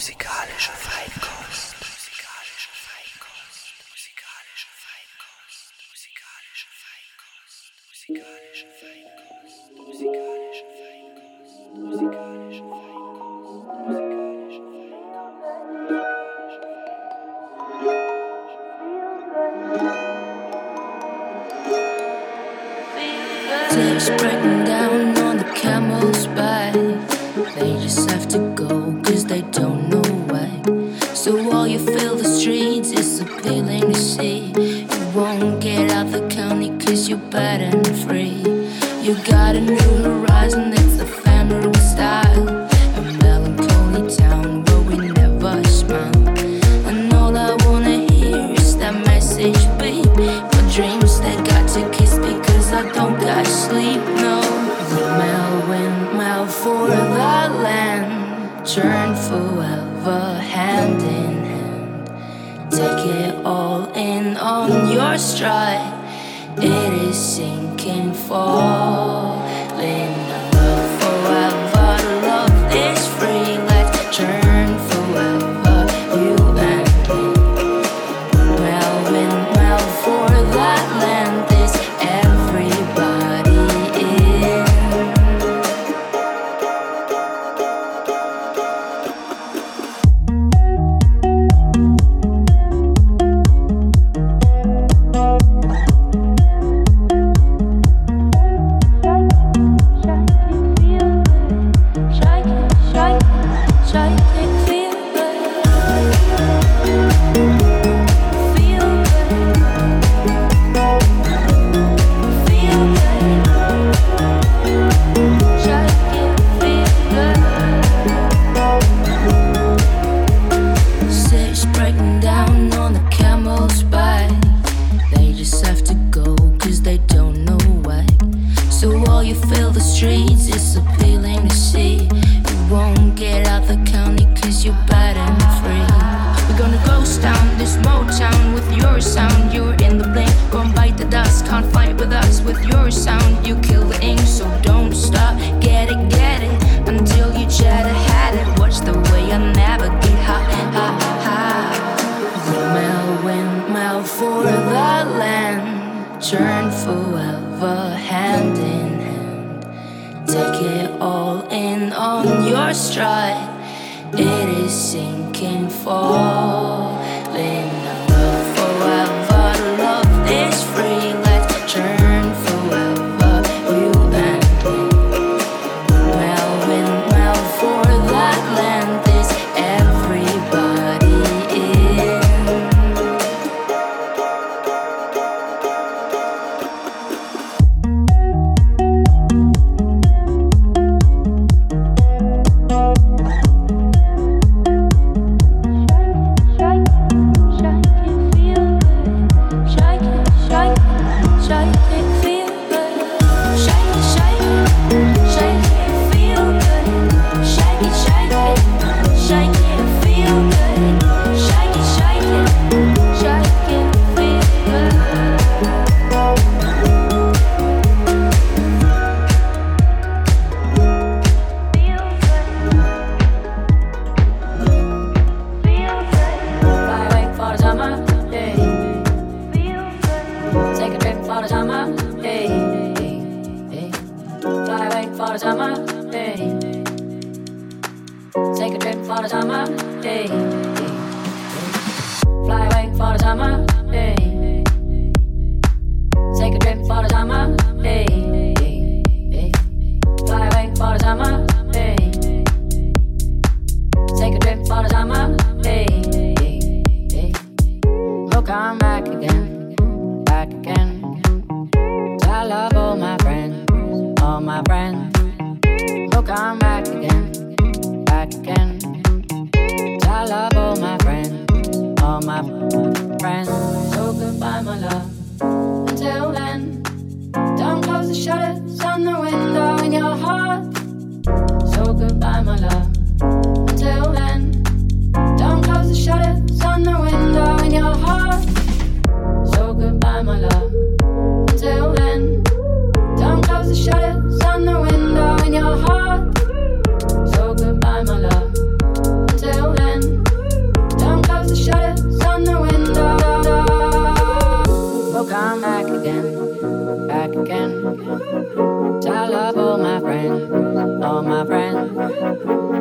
Musikalische Feinkost. Got a new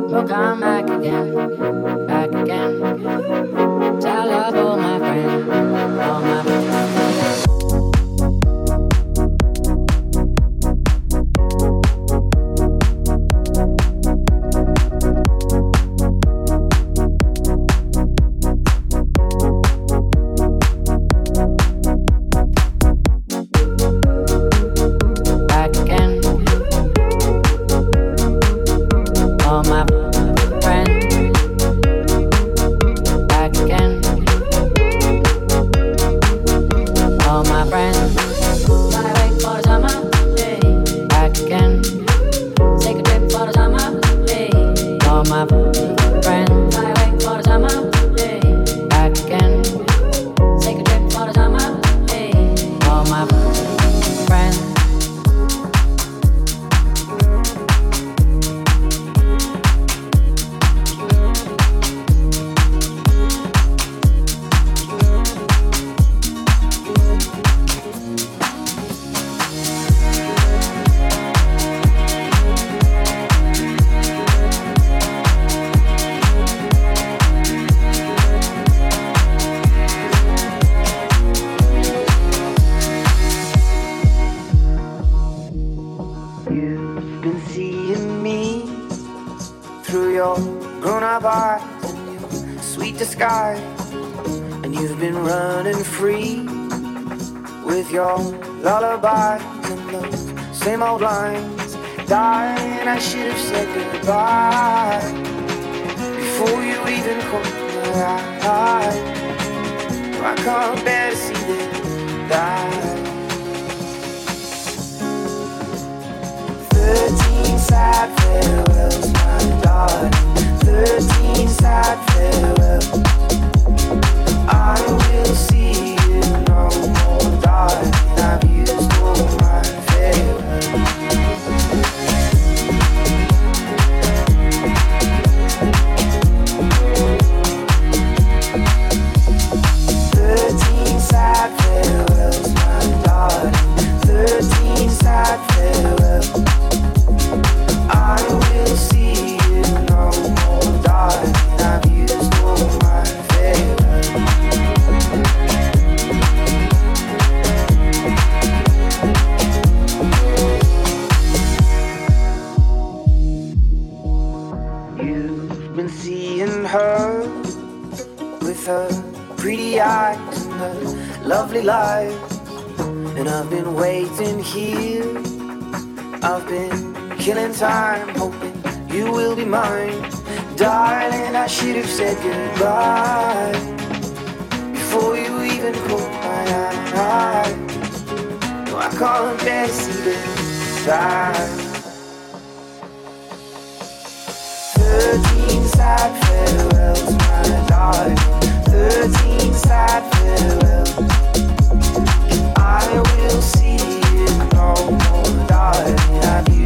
We'll come back again, back again. high. I can't bear to see them die. Thirteen sad farewells, my darling. Thirteen sad farewells. I will see you no more, darling. lovely life. And I've been waiting here. I've been killing time, hoping you will be mine. Darling, I should have said goodbye before you even caught my eye. No, I can't bear to see this side. Thirteen sad farewells, my darling. 13 sad. I will see you no more, darling.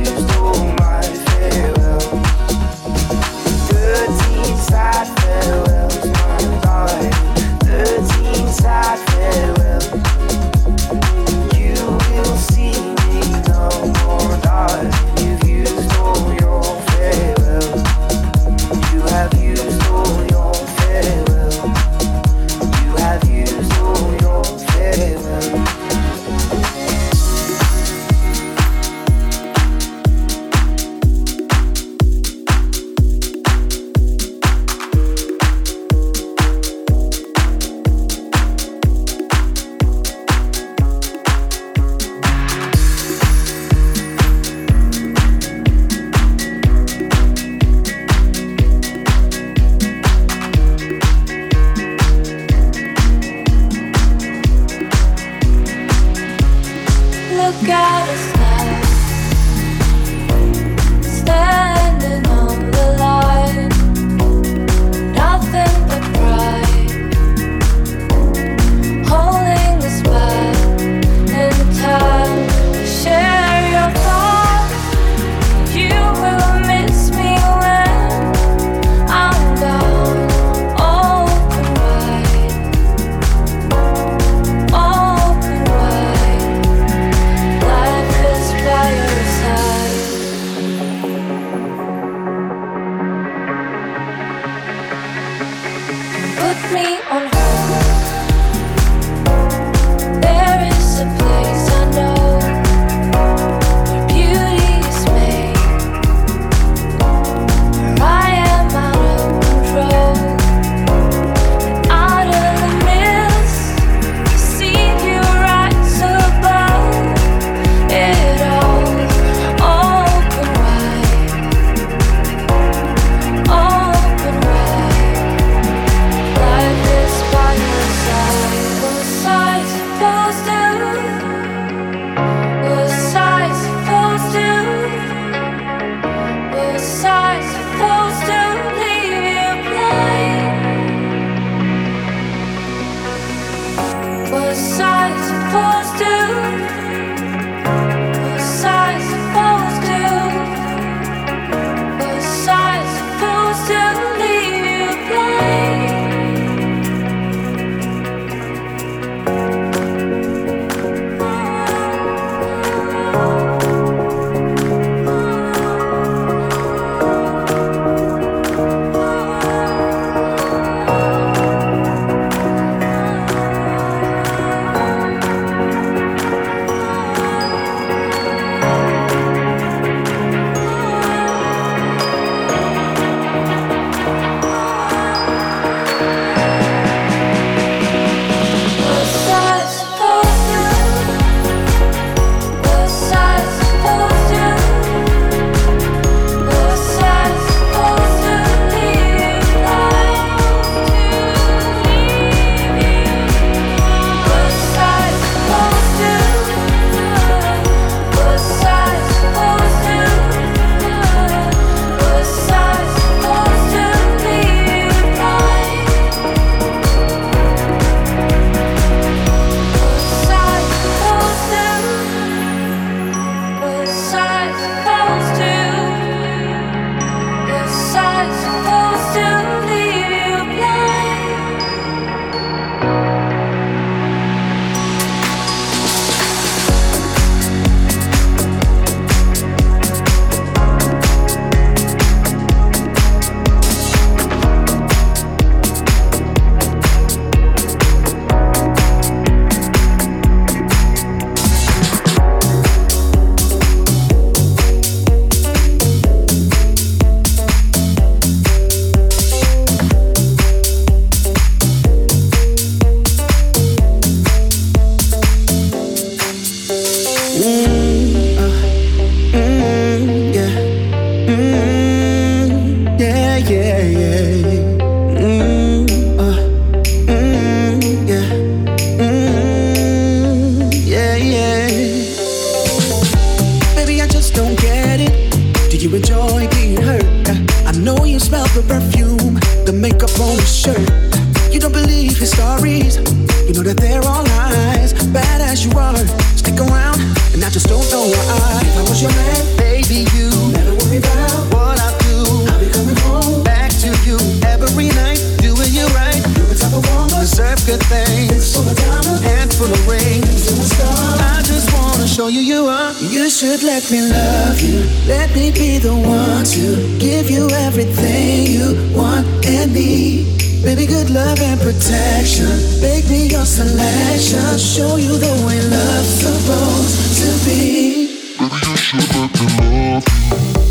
everything you want and need. Baby, good love and protection. Make me your selection. Show you the way love's supposed to be. Baby, you should let me love you.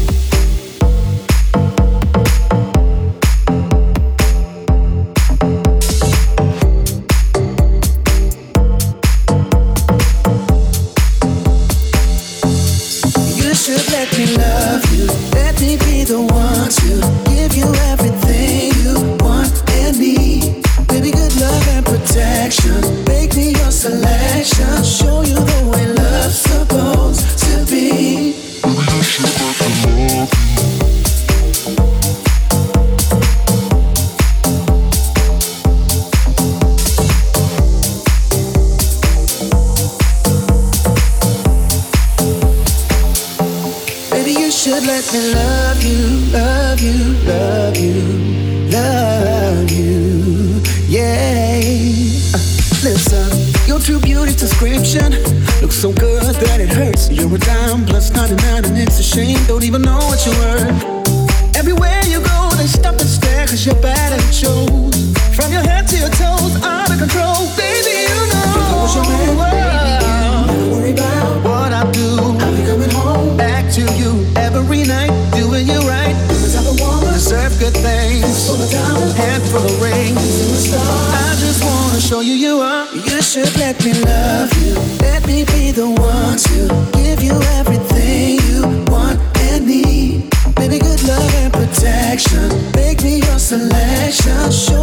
Selection.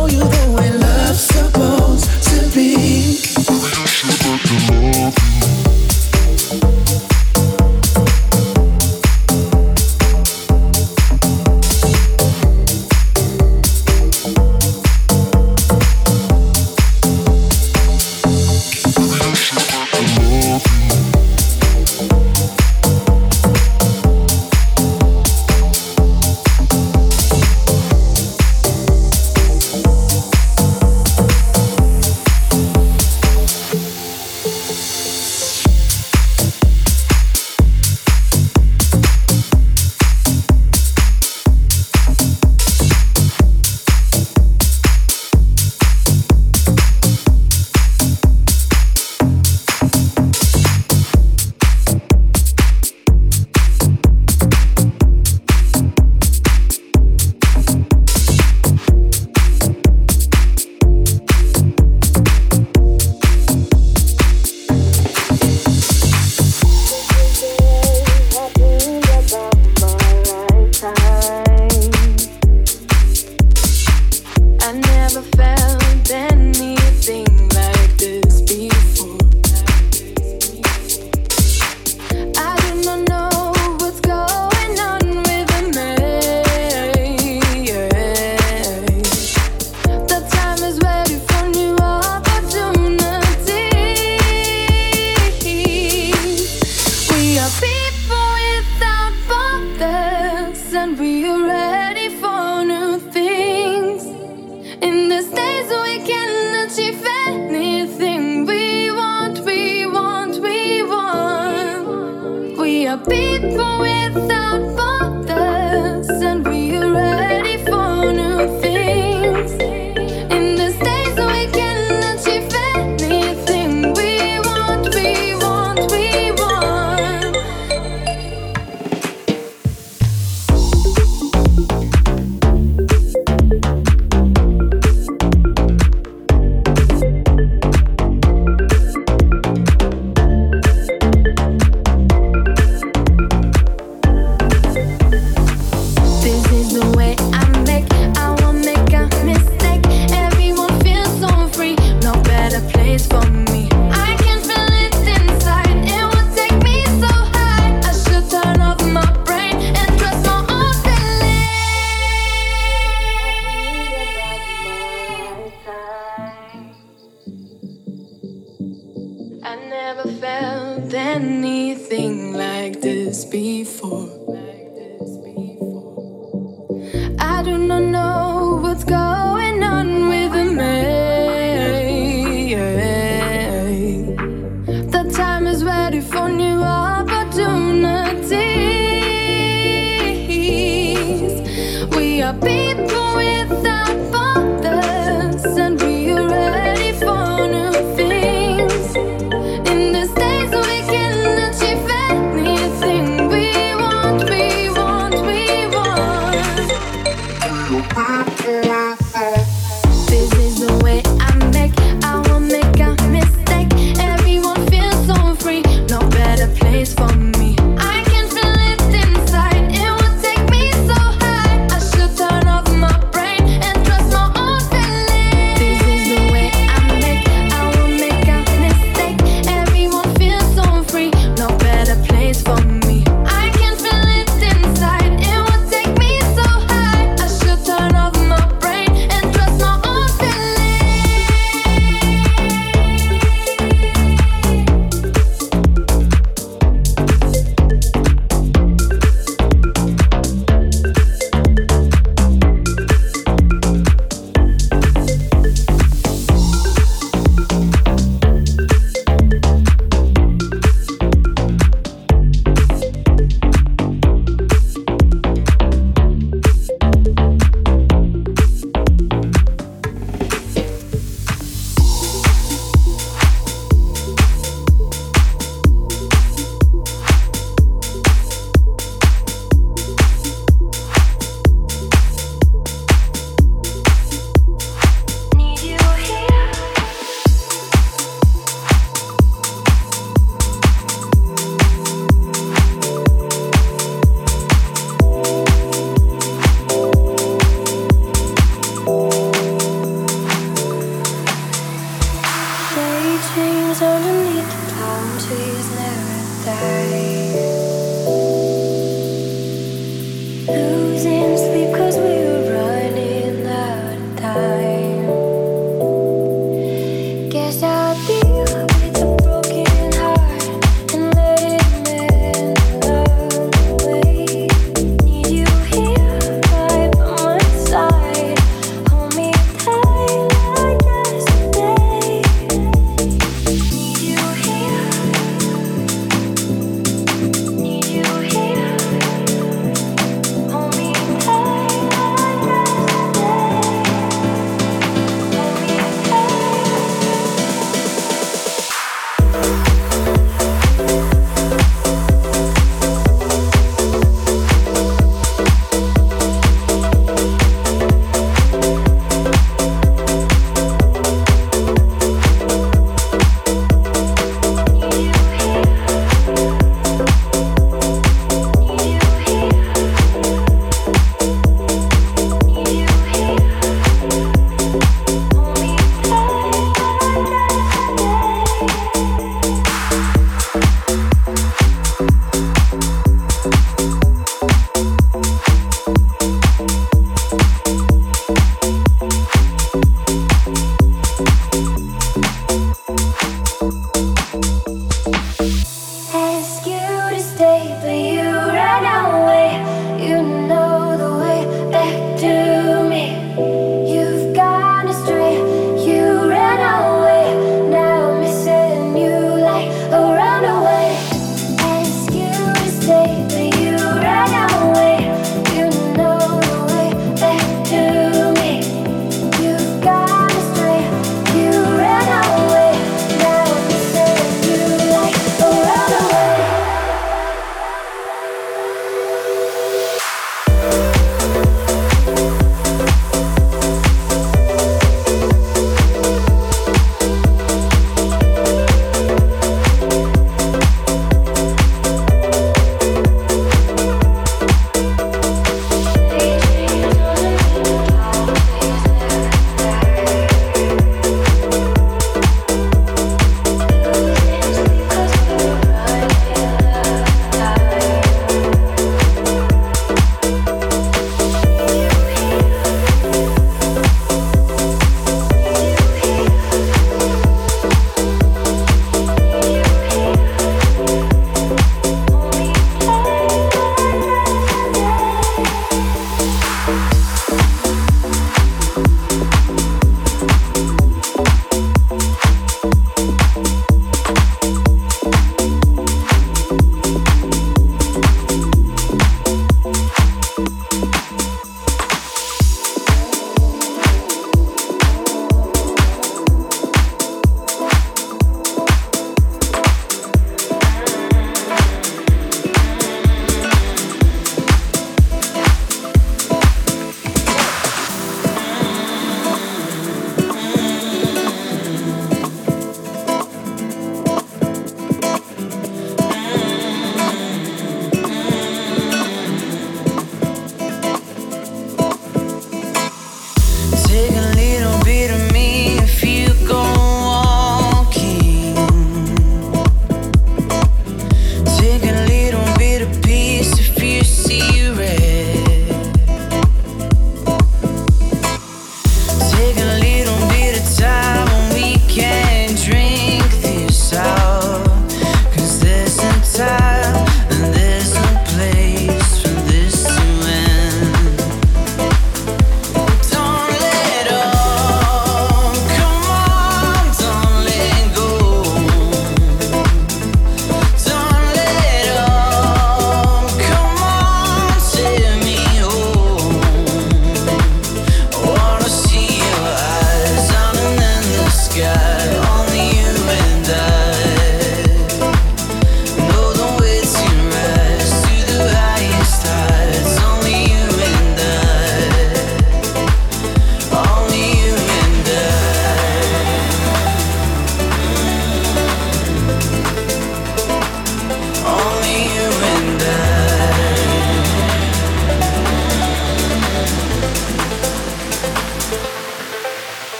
Turn off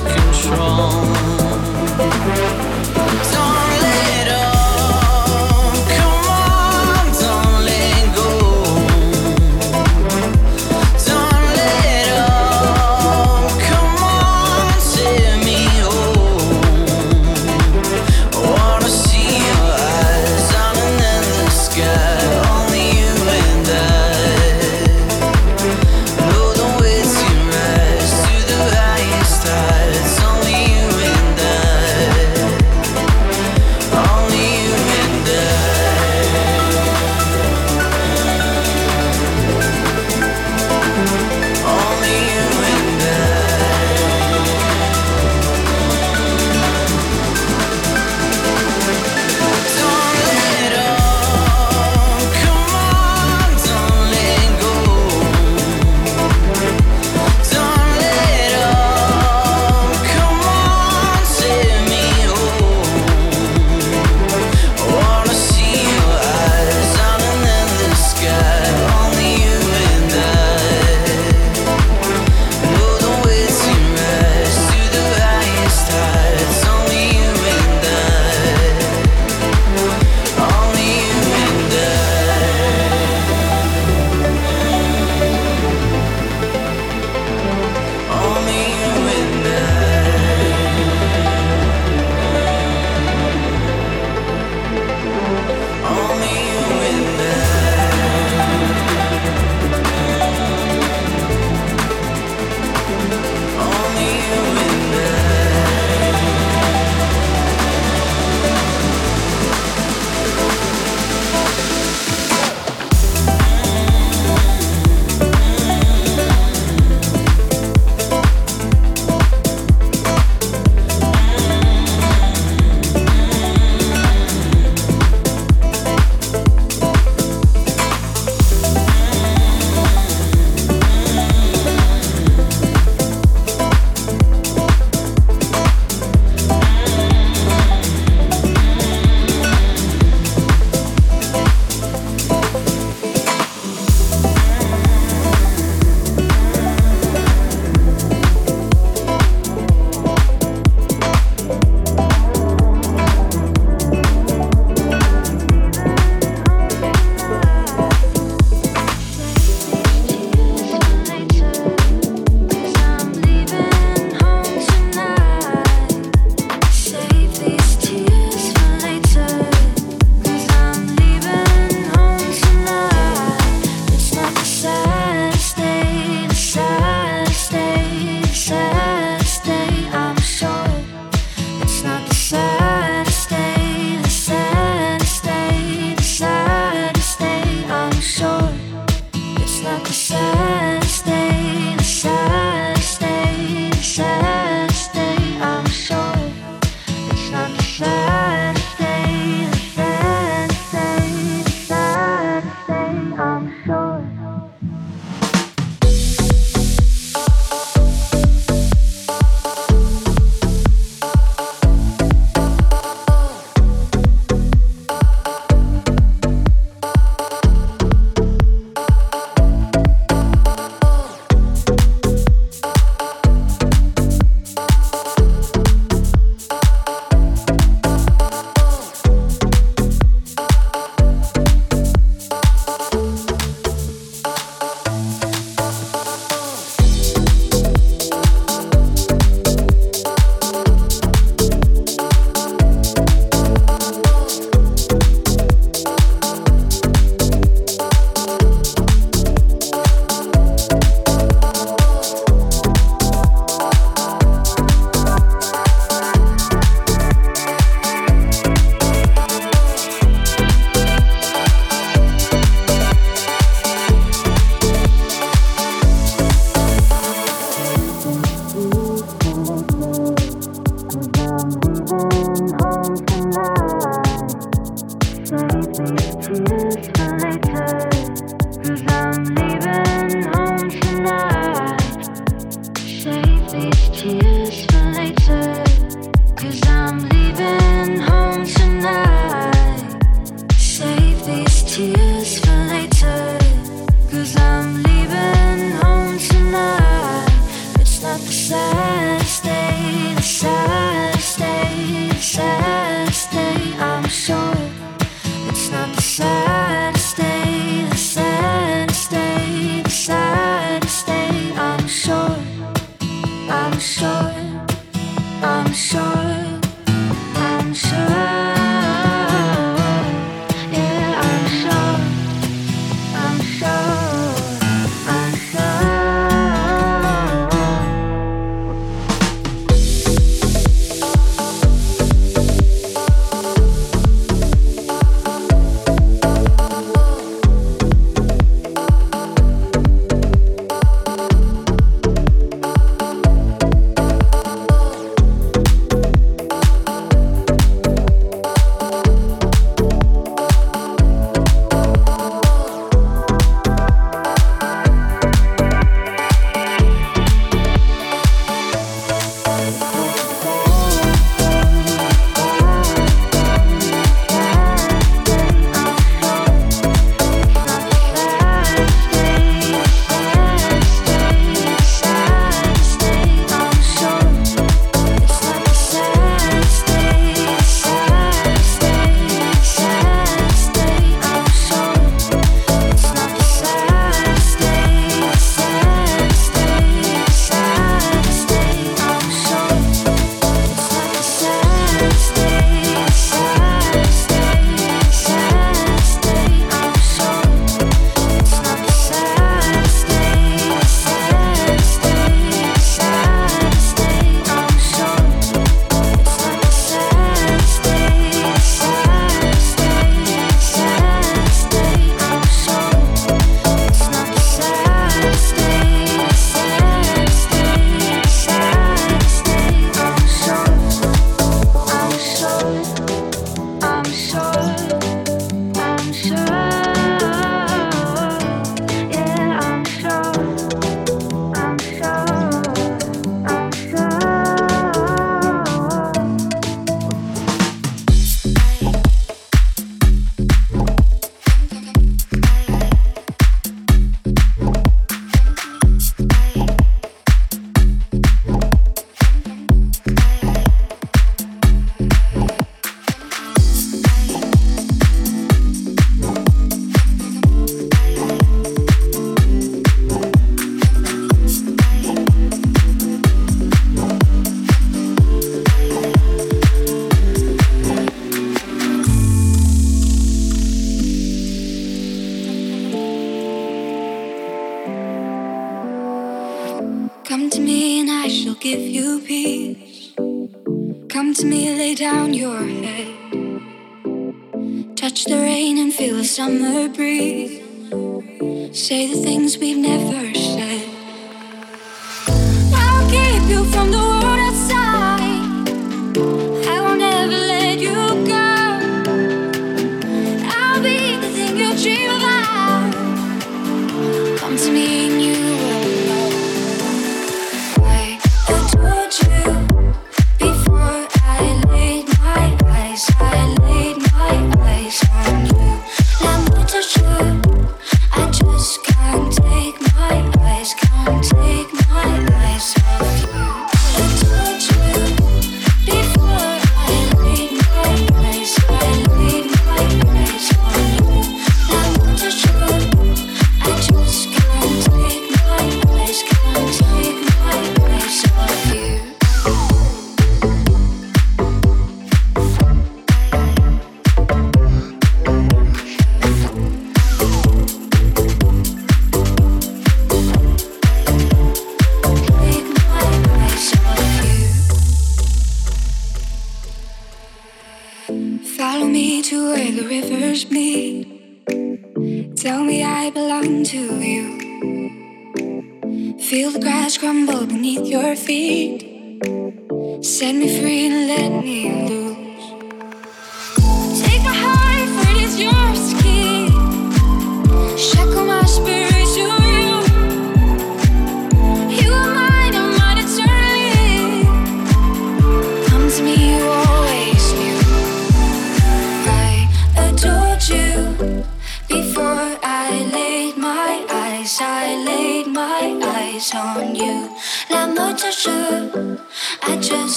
Only I just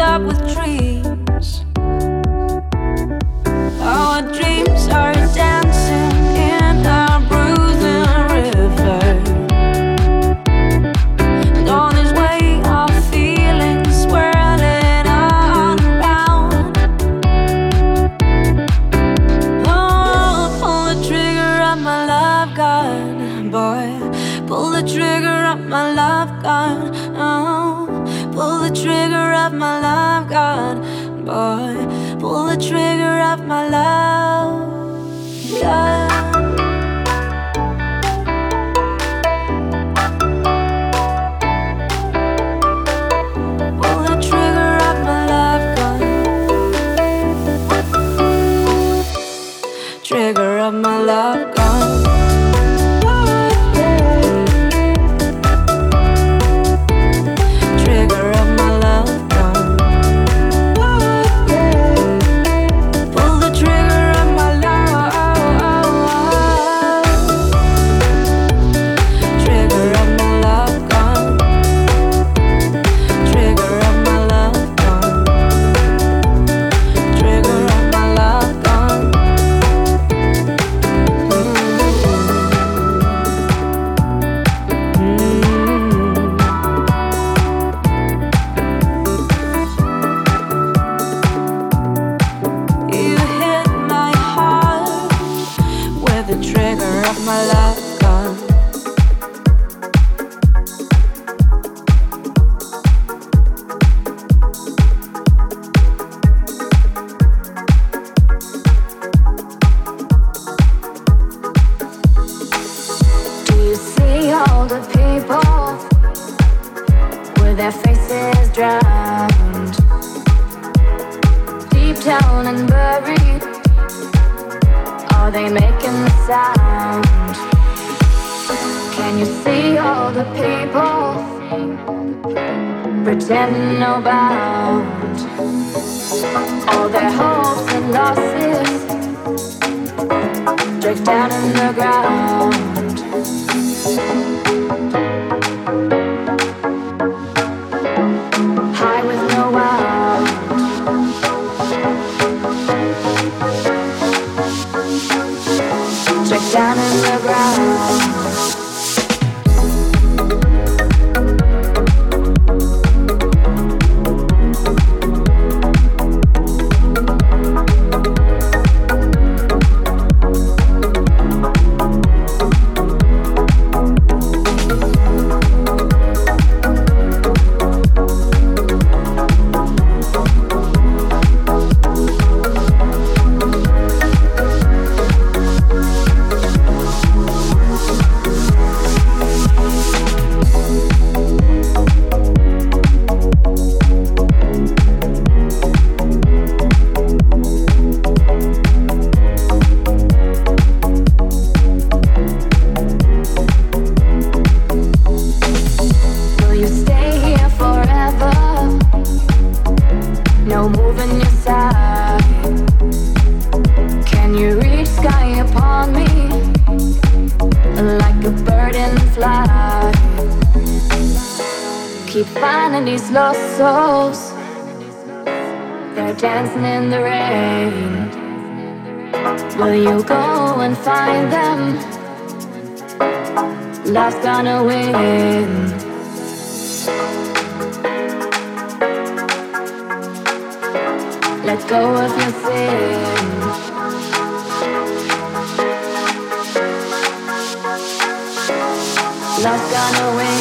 up with trees. understanding about all their hopes and losses drift down in the ground. And these lost souls. They're dancing in the rain. Will you go and find them? Love's gonna win. Let go of your sins. Love's gonna win.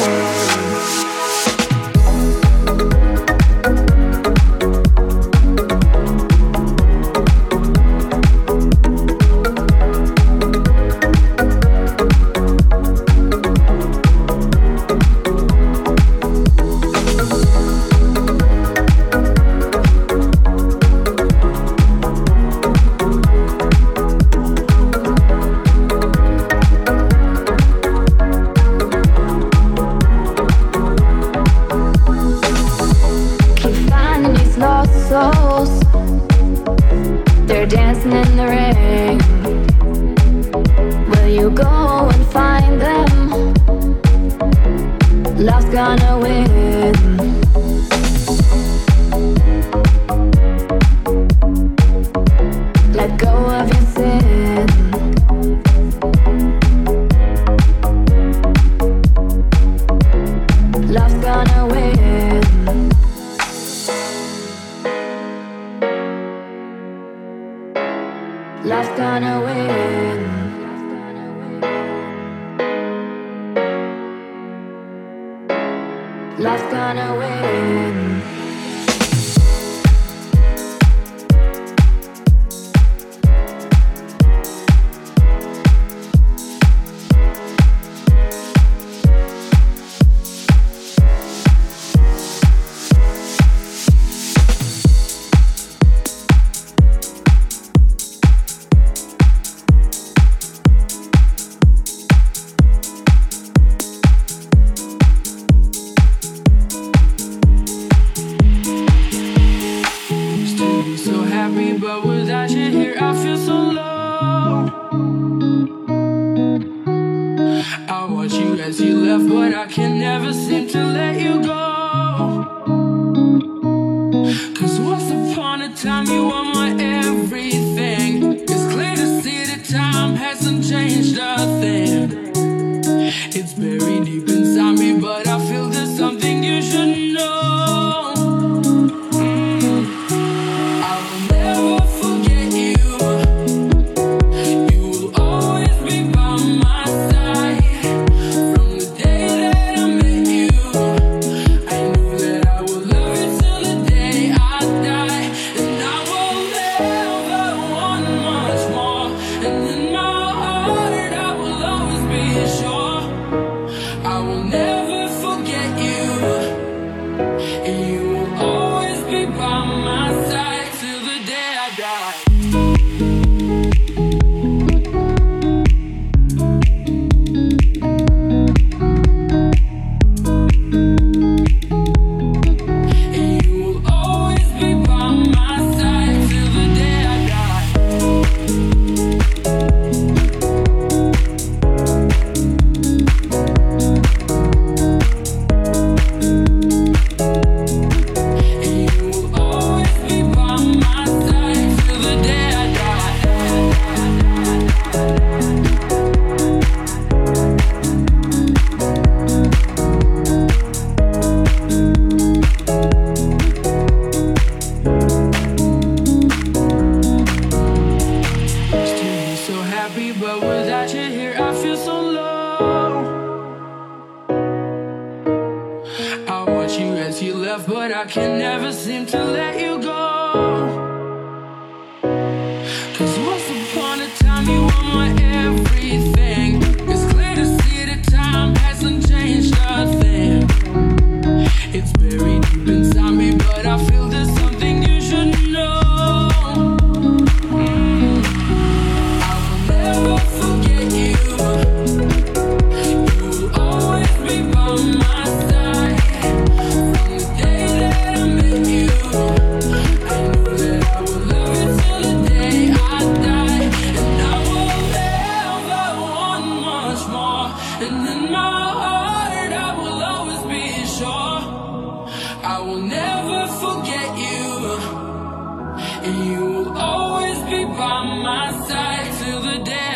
Life's gonna win. Life's gonna win. my side. And you will always be by my side till the day